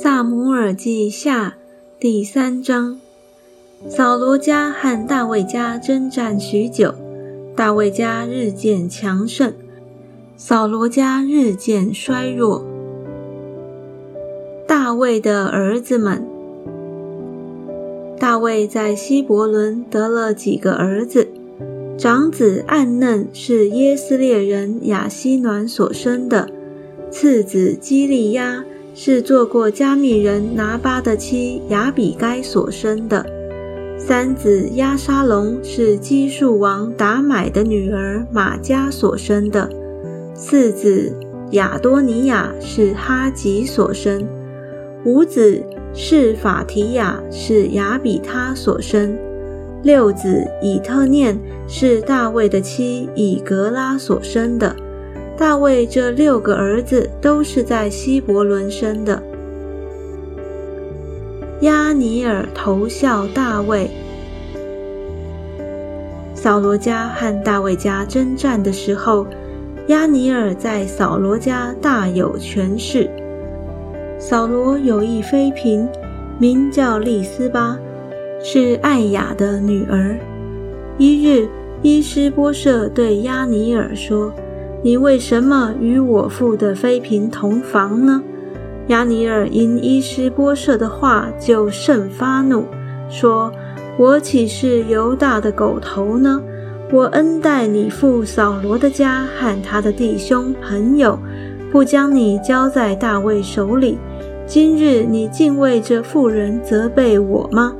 萨姆尔记下第三章：扫罗家和大卫家征战许久，大卫家日渐强盛，扫罗家日渐衰弱。大卫的儿子们，大卫在希伯伦得了几个儿子，长子暗嫩是耶斯列人雅西暖所生的，次子基利亚。是做过加密人拿巴的妻亚比该所生的。三子亚沙龙是基述王达买的女儿玛加所生的。四子亚多尼亚是哈吉所生。五子是法提亚是亚比他所生。六子以特念是大卫的妻以格拉所生的。大卫这六个儿子都是在希伯伦生的。亚尼尔投效大卫。扫罗家和大卫家征战的时候，亚尼尔在扫罗家大有权势。扫罗有一妃嫔，名叫利斯巴，是艾雅的女儿。一日，伊斯波设对亚尼尔说。你为什么与我父的妃嫔同房呢？亚尼尔因伊斯波舍的话就甚发怒，说：“我岂是犹大的狗头呢？我恩待你父扫罗的家和他的弟兄朋友，不将你交在大卫手里。今日你竟为这妇人责备我吗？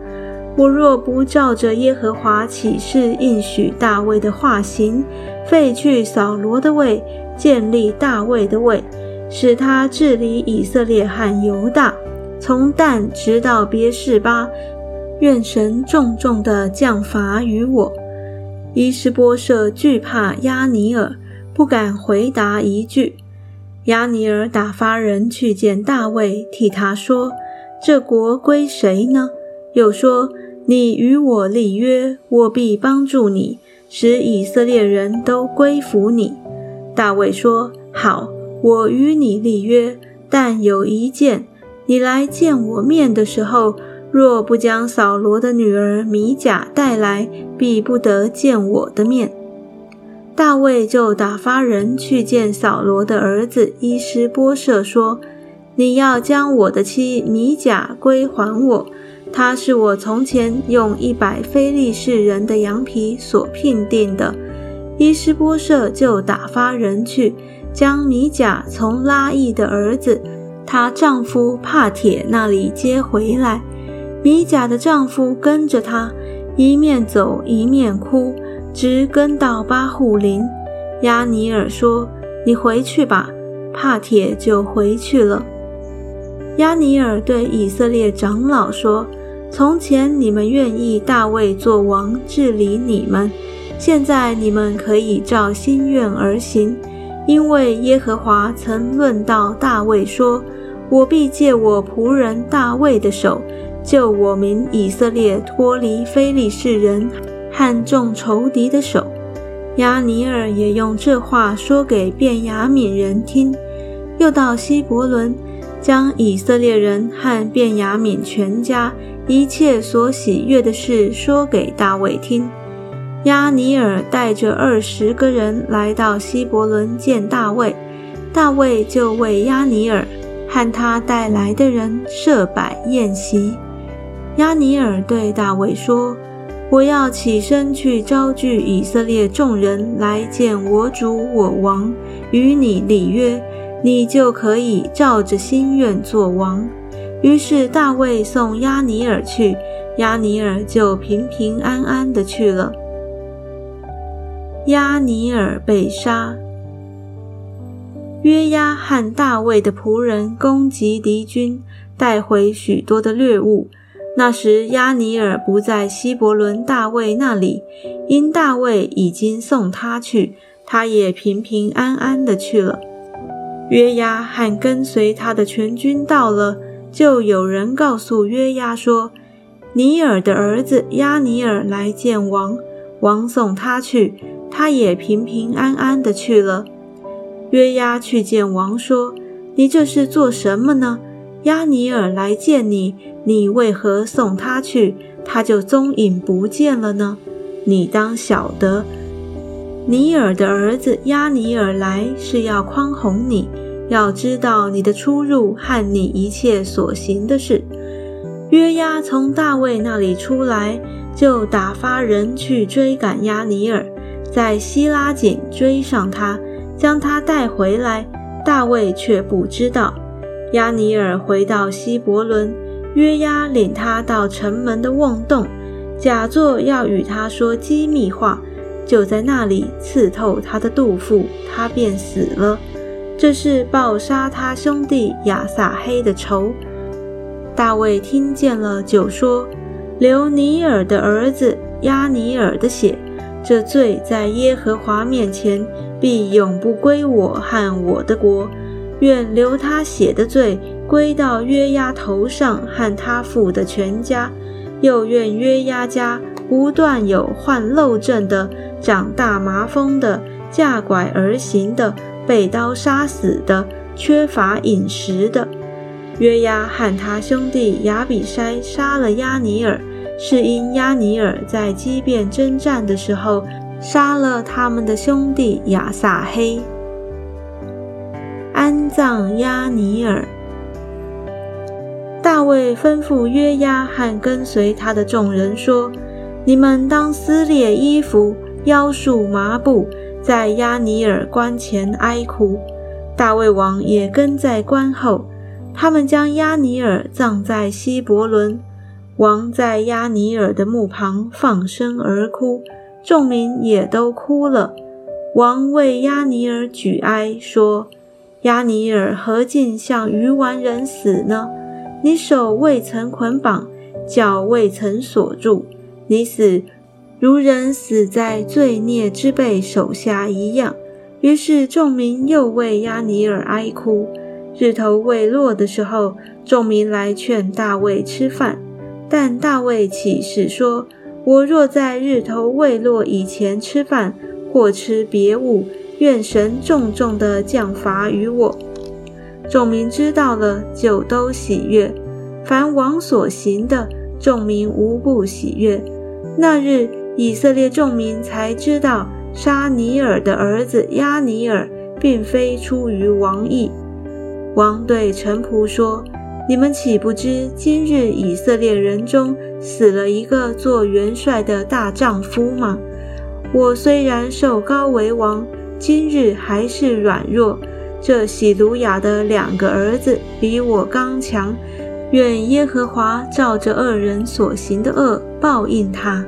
我若不照着耶和华启示应许大卫的化形。”废去扫罗的位，建立大卫的位，使他治理以色列和犹大，从但直到别是巴。愿神重重的降罚于我。伊施波设惧怕亚尼尔，不敢回答一句。亚尼尔打发人去见大卫，替他说：“这国归谁呢？”又说：“你与我立约，我必帮助你。”使以色列人都归服你。大卫说：“好，我与你立约，但有一件：你来见我面的时候，若不将扫罗的女儿米甲带来，必不得见我的面。”大卫就打发人去见扫罗的儿子伊施波设，说：“你要将我的妻米甲归还我。”他是我从前用一百非利士人的羊皮所聘定的。伊斯波设就打发人去，将米甲从拉伊的儿子她丈夫帕铁那里接回来。米甲的丈夫跟着她，一面走一面哭，直跟到巴户林。亚尼尔说：“你回去吧。”帕铁就回去了。亚尼尔对以色列长老说。从前你们愿意大卫做王治理你们，现在你们可以照心愿而行，因为耶和华曾论到大卫说：“我必借我仆人大卫的手，救我民以色列脱离非利士人和众仇敌的手。”亚尼尔也用这话说给便雅悯人听，又到希伯伦，将以色列人和便雅悯全家。一切所喜悦的事说给大卫听。亚尼尔带着二十个人来到希伯伦见大卫，大卫就为亚尼尔和他带来的人设摆宴席。亚尼尔对大卫说：“我要起身去招聚以色列众人来见我主我王，与你立约，你就可以照着心愿做王。”于是大卫送亚尼尔去，亚尼尔就平平安安的去了。亚尼尔被杀。约押和大卫的仆人攻击敌军，带回许多的掠物。那时亚尼尔不在希伯伦大卫那里，因大卫已经送他去，他也平平安安的去了。约押和跟随他的全军到了。就有人告诉约押说：“尼尔的儿子亚尼尔来见王，王送他去，他也平平安安的去了。”约押去见王说：“你这是做什么呢？”亚尼尔来见你，你为何送他去，他就踪影不见了呢？你当晓得，尼尔的儿子亚尼尔来是要宽宏你，要知道你的出入和你一切所行的事。约押从大卫那里出来，就打发人去追赶亚尼尔，在希拉井追上他，将他带回来。大卫却不知道。亚尼尔回到希伯伦，约押领他到城门的瓮洞，假作要与他说机密话，就在那里刺透他的肚腹，他便死了。这是报杀他兄弟亚撒黑的仇。大卫听见了，就说：“流尼尔的儿子亚尼尔的血，这罪在耶和华面前必永不归我和我的国。愿流他血的罪归到约押头上和他父的全家，又愿约押家不断有患漏症的、长大麻风的、架拐而行的、被刀杀死的、缺乏饮食的。”约押和他兄弟亚比筛杀了亚尼尔，是因亚尼尔在激变征战的时候杀了他们的兄弟亚撒黑。安葬亚尼尔。大卫吩咐约押和跟随他的众人说：“你们当撕裂衣服，腰束麻布，在亚尼尔棺前哀哭。”大卫王也跟在棺后。他们将亚尼尔葬在希伯伦，王在亚尼尔的墓旁放声而哭，众民也都哭了。王为亚尼尔举哀，说：“亚尼尔何竟像鱼丸人死呢？你手未曾捆绑，脚未曾锁住，你死如人死在罪孽之辈手下一样。”于是众民又为亚尼尔哀哭。日头未落的时候，众民来劝大卫吃饭，但大卫起誓说：“我若在日头未落以前吃饭，或吃别物，愿神重重的降罚于我。”众民知道了，就都喜悦。凡王所行的，众民无不喜悦。那日，以色列众民才知道，沙尼尔的儿子亚尼尔，并非出于王意。王对臣仆说：“你们岂不知今日以色列人中死了一个做元帅的大丈夫吗？我虽然受高为王，今日还是软弱。这喜鲁雅的两个儿子比我刚强，愿耶和华照着二人所行的恶报应他。”